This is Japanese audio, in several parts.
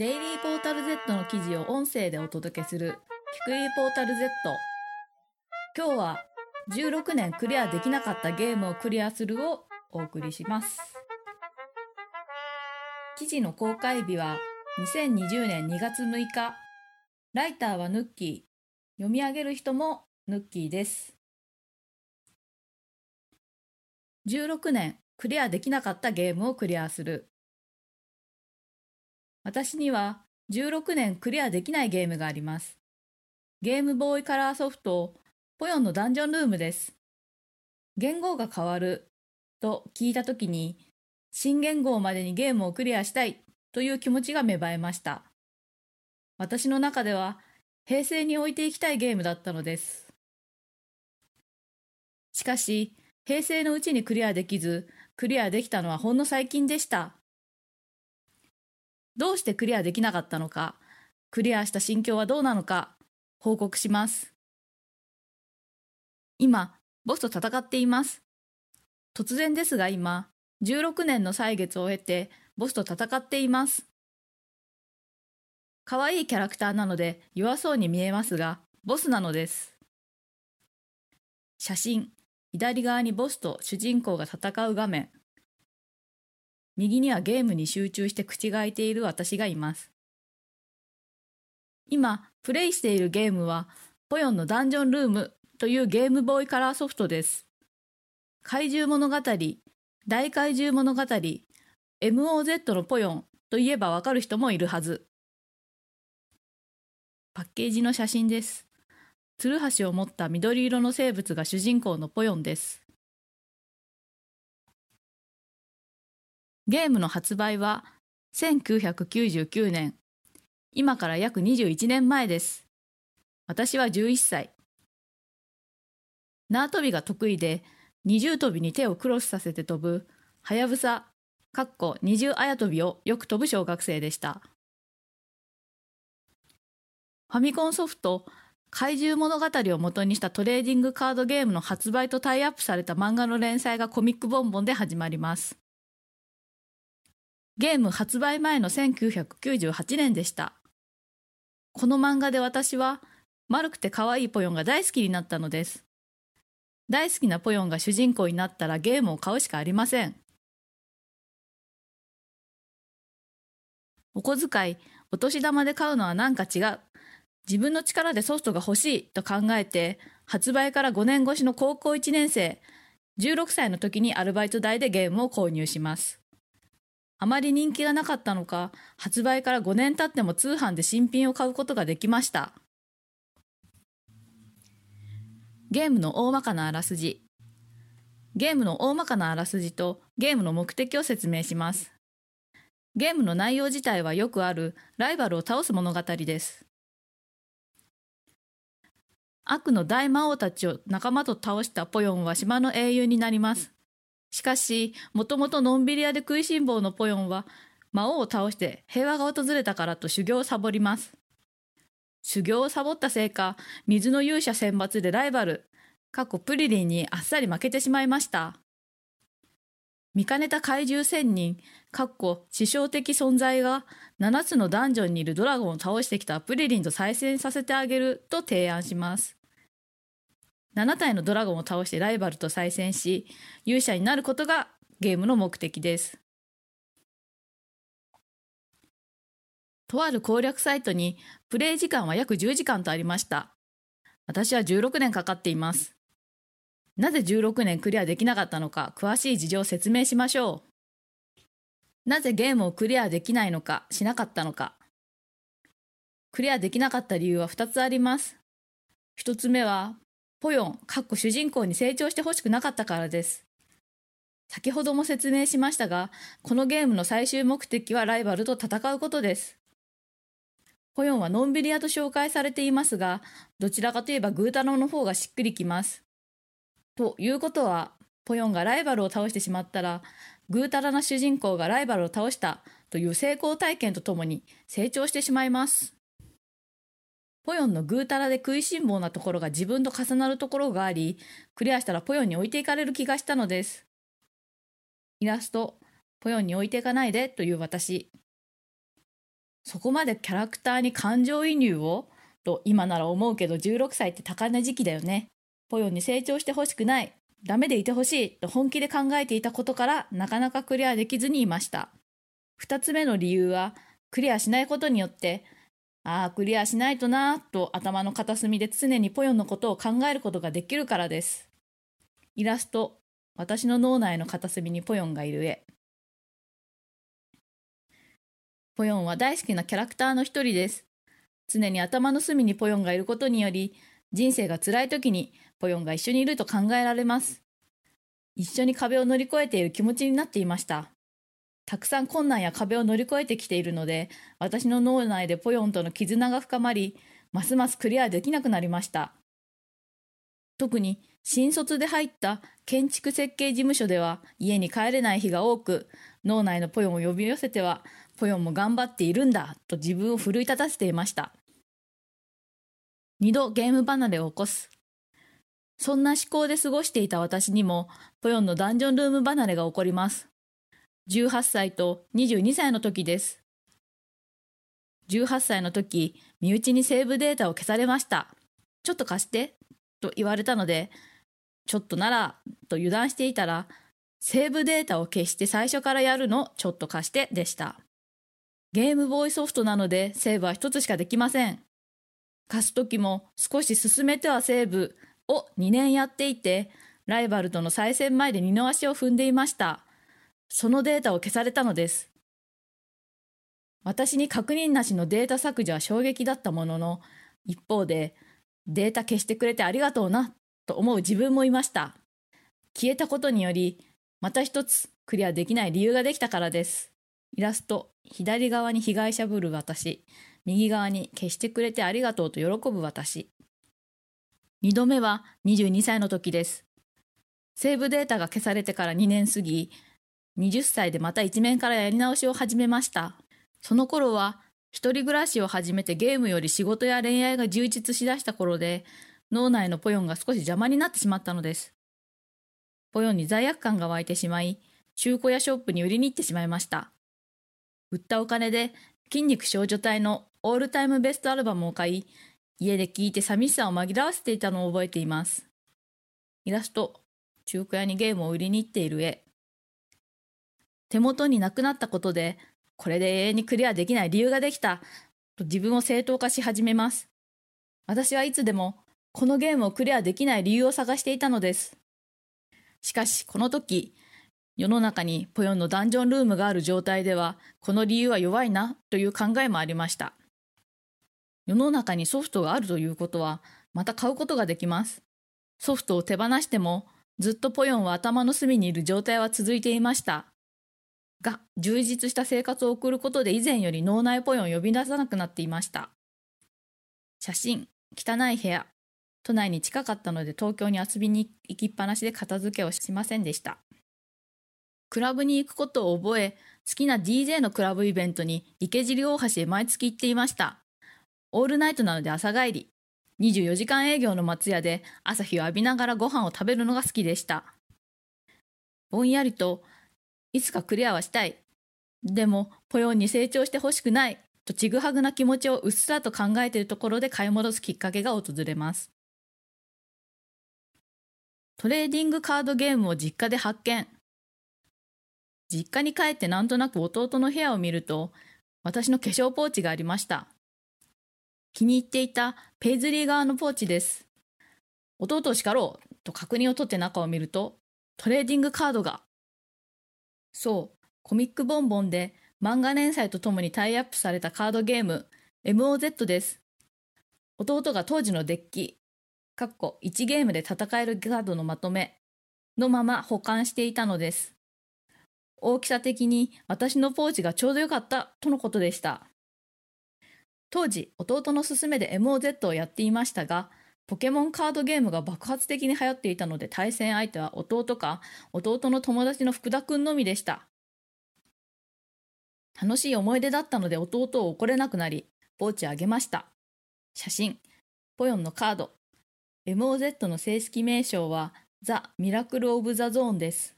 デイリーポータル Z の記事を音声でお届けする聞くリポータル Z 今日は16年クリアできなかったゲームをクリアするをお送りします。記事の公開日は2020年2月6日。ライターはヌッキー。読み上げる人もヌッキーです。16年クリアできなかったゲームをクリアする。私には16年クリアできないゲームがあります。ゲームボーイカラーソフト、ポヨンのダンジョンルームです。言語が変わると聞いたときに、新言語までにゲームをクリアしたいという気持ちが芽生えました。私の中では平成に置いていきたいゲームだったのです。しかし、平成のうちにクリアできず、クリアできたのはほんの最近でした。どうしてクリアできなかったのか、クリアした心境はどうなのか、報告します。今、ボスと戦っています。突然ですが今、16年の歳月を経て、ボスと戦っています。可愛いキャラクターなので弱そうに見えますが、ボスなのです。写真、左側にボスと主人公が戦う画面。右にはゲームに集中して口が開いている私がいます。今、プレイしているゲームは、ポヨンのダンジョンルームというゲームボーイカラーソフトです。怪獣物語、大怪獣物語、MOZ のポヨンといえばわかる人もいるはず。パッケージの写真です。ツルハシを持った緑色の生物が主人公のポヨンです。ゲームの発売は1999年。今から約21年前です。私は11歳。縄跳びが得意で、二重跳びに手をクロスさせて飛ぶ、はやぶさ、かっこ二重あや跳びをよく飛ぶ小学生でした。ファミコンソフト、怪獣物語を元にしたトレーディングカードゲームの発売とタイアップされた漫画の連載がコミックボンボンで始まります。ゲーム発売前の1998年でした。この漫画で私は丸くて可愛いポヨンが大好きになったのです。大好きなポヨンが主人公になったらゲームを買うしかありません。お小遣い、お年玉で買うのはなんか違う。自分の力でソフトが欲しいと考えて、発売から5年越しの高校1年生、16歳の時にアルバイト代でゲームを購入します。あまり人気がなかったのか、発売から5年経っても通販で新品を買うことができました。ゲームの大まかなあらすじ。ゲームの大まかなあらすじとゲームの目的を説明します。ゲームの内容自体はよくあるライバルを倒す物語です。悪の大魔王たちを仲間と倒したポヨンは島の英雄になります。しかし、もともとのんびり屋で食いしん坊のポヨンは、魔王を倒して平和が訪れたからと修行をサボります。修行をサボったせいか、水の勇者選抜でライバル、過去プリリンにあっさり負けてしまいました。見かねた怪獣仙人、かっこ師匠的存在が7つのダンジョンにいるドラゴンを倒してきたプリリンと再戦させてあげると提案します。7体のドラゴンを倒してライバルと再戦し、勇者になることがゲームの目的です。とある攻略サイトにプレイ時間は約10時間とありました。私は16年かかっています。なぜ16年クリアできなかったのか詳しい事情を説明しましょう。なぜゲームをクリアできないのかしなかったのか。クリアできなかった理由は2つあります。1つ目はポヨン、かっこ主人公に成長してほしくなかったからです。先ほども説明しましたが、このゲームの最終目的はライバルと戦うことです。ポヨンはのんびり屋と紹介されていますが、どちらかといえばグータロの方がしっくりきます。ということは、ポヨンがライバルを倒してしまったら、ぐうたらな主人公がライバルを倒したという成功体験とともに成長してしまいます。ポヨンのぐうたらで食いしん坊なところが自分と重なるところがあり、クリアしたらポヨンに置いていかれる気がしたのです。イラスト、ポヨンに置いていかないでという私。そこまでキャラクターに感情移入を？と今なら思うけど16歳って高値時期だよね。ポヨンに成長してほしくない。ダメでいてほしいと本気で考えていたことからなかなかクリアできずにいました。二つ目の理由はクリアしないことによってああ、クリアしないとなぁと頭の片隅で常にポヨンのことを考えることができるからです。イラスト、私の脳内の片隅にポヨンがいる絵。ポヨンは大好きなキャラクターの一人です。常に頭の隅にポヨンがいることにより、人生が辛い時にポヨンが一緒にいると考えられます。一緒に壁を乗り越えている気持ちになっていました。たくさん困難や壁を乗り越えてきているので、私の脳内でポヨンとの絆が深まり、ますますクリアできなくなりました。特に新卒で入った建築設計事務所では家に帰れない日が多く、脳内のポヨンを呼び寄せては、ポヨンも頑張っているんだと自分を奮い立たせていました。二度ゲーム離れを起こす。そんな思考で過ごしていた私にも、ポヨンのダンジョンルーム離れが起こります。18歳と22歳の時です。18歳の時、身内にセーブデータを消されました。ちょっと貸して、と言われたので、ちょっとなら、と油断していたら、セーブデータを消して最初からやるの、ちょっと貸してでした。ゲームボーイソフトなのでセーブは一つしかできません。貸す時も少し進めてはセーブを2年やっていて、ライバルとの再戦前で二の足を踏んでいました。そのデータを消されたのです。私に確認なしのデータ削除は衝撃だったものの、一方で、データ消してくれてありがとうな、と思う自分もいました。消えたことにより、また一つクリアできない理由ができたからです。イラスト、左側に被害者ぶる私、右側に消してくれてありがとうと喜ぶ私。二度目は22歳の時です。セーブデータが消されてから2年過ぎ、20歳でまた一面からやり直しを始めました。その頃は、一人暮らしを始めてゲームより仕事や恋愛が充実しだした頃で、脳内のポヨンが少し邪魔になってしまったのです。ポヨンに罪悪感が湧いてしまい、中古屋ショップに売りに行ってしまいました。売ったお金で筋肉少女隊のオールタイムベストアルバムを買い、家で聴いて寂しさを紛らわせていたのを覚えています。イラスト、中古屋にゲームを売りに行っている絵。手元になくなったことで、これで永遠にクリアできない理由ができた、と自分を正当化し始めます。私はいつでも、このゲームをクリアできない理由を探していたのです。しかし、この時、世の中にポヨンのダンジョンルームがある状態では、この理由は弱いなという考えもありました。世の中にソフトがあるということは、また買うことができます。ソフトを手放しても、ずっとポヨンは頭の隅にいる状態は続いていました。が充実した生活を送ることで以前より脳内ポヨンを呼び出さなくなっていました。写真、汚い部屋。都内に近かったので東京に遊びに行きっぱなしで片付けをしませんでした。クラブに行くことを覚え、好きな DJ のクラブイベントに池尻大橋へ毎月行っていました。オールナイトなので朝帰り。24時間営業の松屋で朝日を浴びながらご飯を食べるのが好きでした。ぼんやりといつかクリアはしたい。でも、ポヨンに成長してほしくない。とちぐはぐな気持ちをうっすらと考えているところで買い戻すきっかけが訪れます。トレーディングカードゲームを実家で発見。実家に帰ってなんとなく弟の部屋を見ると、私の化粧ポーチがありました。気に入っていたペイズリー柄のポーチです。弟を叱ろうと確認を取って中を見ると、トレーディングカードがそう、コミックボンボンで漫画連載とともにタイアップされたカードゲーム MOZ です。弟が当時のデッキ、かっこ1ゲームで戦えるカードのまとめのまま保管していたのです。大きさ的に私のポーチがちょうどよかったとのことでした。当時、弟の勧めで MOZ をやっていましたが、ポケモンカードゲームが爆発的に流行っていたので対戦相手は弟か弟の友達の福田くんのみでした。楽しい思い出だったので弟を怒れなくなり、ポーチあげました。写真、ポヨンのカード。MOZ の正式名称はザ・ミラクル・オブ・ザ・ゾーンです。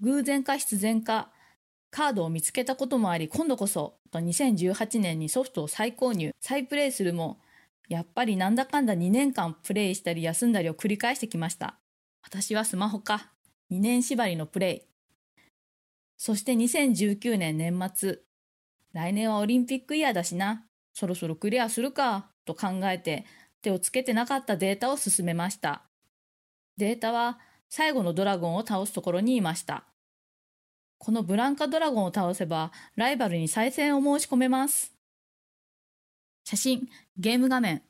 偶然か必然か、カードを見つけたこともあり、今度こそ、と2018年にソフトを再購入、再プレイするも、やっぱりなんだかんだ2年間プレイしたり休んだりを繰り返してきました。私はスマホか。2年縛りのプレイ。そして2019年年末。来年はオリンピックイヤーだしな。そろそろクリアするか。と考えて手をつけてなかったデータを進めました。データは最後のドラゴンを倒すところにいました。このブランカドラゴンを倒せばライバルに再戦を申し込めます。写真、ゲーム画面。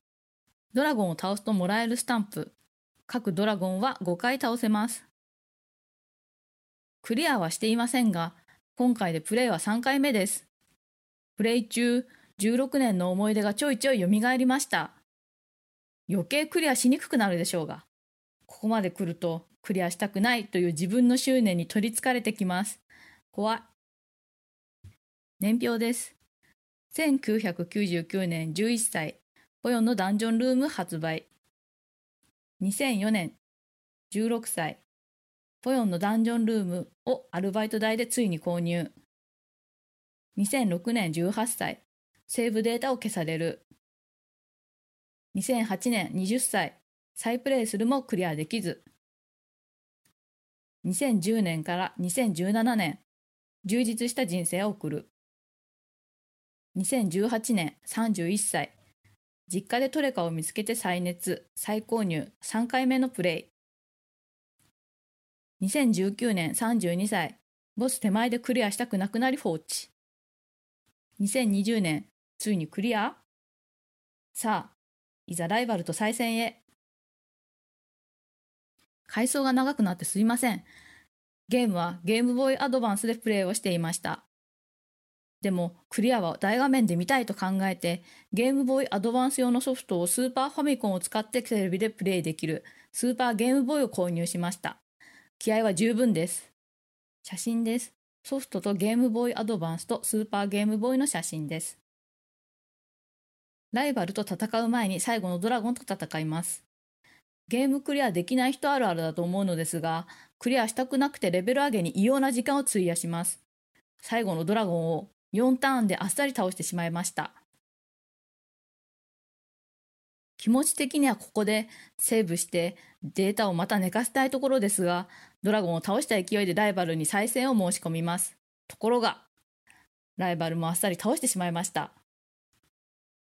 ドラゴンを倒すともらえるスタンプ。各ドラゴンは5回倒せます。クリアはしていませんが、今回でプレイは3回目です。プレイ中、16年の思い出がちょいちょい蘇りました。余計クリアしにくくなるでしょうが、ここまで来るとクリアしたくないという自分の執念に取りつかれてきます。怖い。年表です。1999年11歳、ポヨンのダンジョンルーム発売。2004年16歳、ポヨンのダンジョンルームをアルバイト代でついに購入。2006年18歳、セーブデータを消される。2008年20歳、再プレイするもクリアできず。2010年から2017年、充実した人生を送る。2018年31歳、実家でトレカを見つけて再熱、再購入、3回目のプレイ。2019年32歳、ボス手前でクリアしたくなくなり放置。2020年、ついにクリアさあ、いざライバルと再戦へ。回想が長くなってすいません。ゲームはゲームボーイアドバンスでプレイをしていました。でも、クリアは大画面で見たいと考えて、ゲームボーイアドバンス用のソフトをスーパーファミコンを使ってテレビでプレイできるスーパーゲームボーイを購入しました。気合は十分です。写真です。ソフトとゲームボーイアドバンスとスーパーゲームボーイの写真です。ライバルと戦う前に最後のドラゴンと戦います。ゲームクリアできない人あるあるだと思うのですが、クリアしたくなくてレベル上げに異様な時間を費やします。最後のドラゴンを4ターンであっさり倒してしまいました。気持ち的にはここでセーブしてデータをまた寝かせたいところですが、ドラゴンを倒した勢いでライバルに再戦を申し込みます。ところが、ライバルもあっさり倒してしまいました。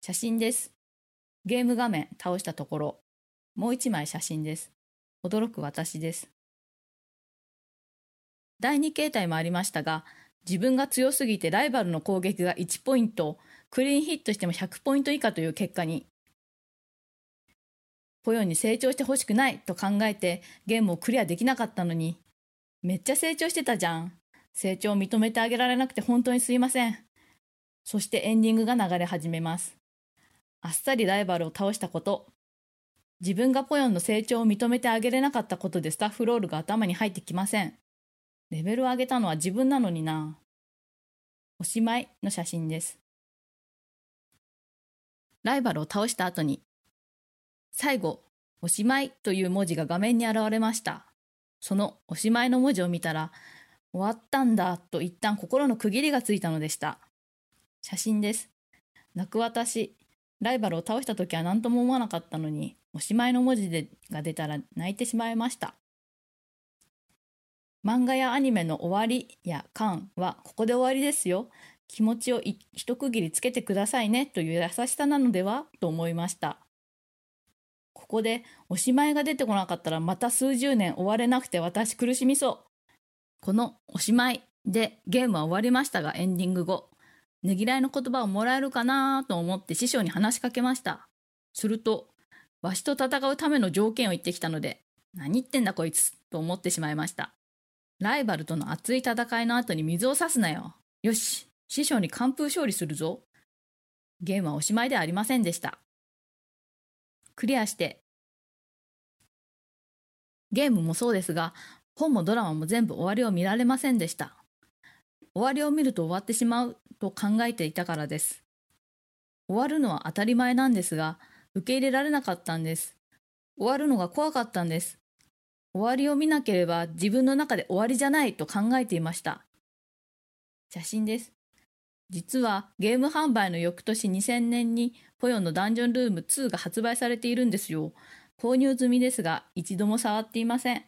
写真です。ゲーム画面倒したところ、もう一枚写真です。驚く私です。第2形態もありましたが、自分が強すぎてライバルの攻撃が1ポイント、クリーンヒットしても100ポイント以下という結果に。ポヨンに成長してほしくないと考えてゲームをクリアできなかったのに、めっちゃ成長してたじゃん。成長を認めてあげられなくて本当にすいません。そしてエンディングが流れ始めます。あっさりライバルを倒したこと。自分がポヨンの成長を認めてあげれなかったことでスタッフロールが頭に入ってきません。レベルを上げたのは自分なのにな。おしまいの写真です。ライバルを倒した後に、最後、おしまいという文字が画面に現れました。そのおしまいの文字を見たら、終わったんだと一旦心の区切りがついたのでした。写真です。泣く私、ライバルを倒した時は何とも思わなかったのに、おしまいの文字でが出たら泣いてしまいました。漫画やアニメの終わりや感はここで終わりですよ。気持ちを一区切りつけてくださいねという優しさなのでは？と思いました。ここでおしまいが出てこなかったらまた数十年終われなくて私苦しみそう。このおしまいでゲームは終わりましたがエンディング後、ねぎらいの言葉をもらえるかな？と思って師匠に話しかけました。すると、わしと戦うための条件を言ってきたので、何言ってんだこいつ？と思ってしまいました。ライバルとの熱い戦いの後に水を差すなよ。よし、師匠に完封勝利するぞ。ゲームはおしまいではありませんでした。クリアして。ゲームもそうですが、本もドラマも全部終わりを見られませんでした。終わりを見ると終わってしまうと考えていたからです。終わるのは当たり前なんですが、受け入れられなかったんです。終わるのが怖かったんです。終わりを見なければ自分の中で終わりじゃないと考えていました。写真です。実はゲーム販売の翌年2000年にポヨンのダンジョンルーム2が発売されているんですよ。購入済みですが一度も触っていません。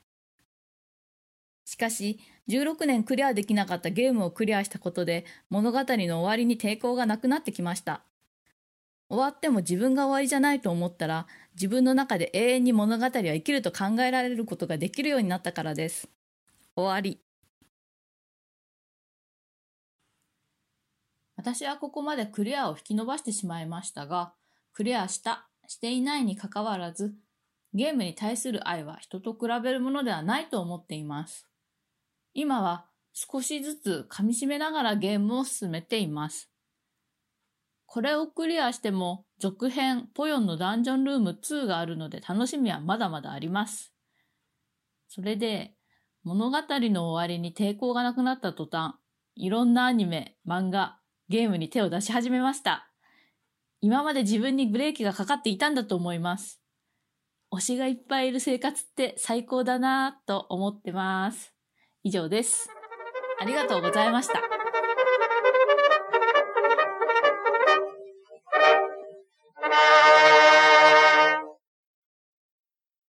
しかし16年クリアできなかったゲームをクリアしたことで物語の終わりに抵抗がなくなってきました。終わっても自分が終わりじゃないと思ったら自分の中で永遠に物語は生きると考えられることができるようになったからです。終わり。私はここまでクリアを引き伸ばしてしまいましたが、クリアした、していないにかかわらず、ゲームに対する愛は人と比べるものではないと思っています。今は少しずつ噛み締めながらゲームを進めています。これをクリアしても続編ポヨンのダンジョンルーム2があるので楽しみはまだまだあります。それで物語の終わりに抵抗がなくなった途端、いろんなアニメ、漫画、ゲームに手を出し始めました。今まで自分にブレーキがかかっていたんだと思います。推しがいっぱいいる生活って最高だなぁと思ってます。以上です。ありがとうございました。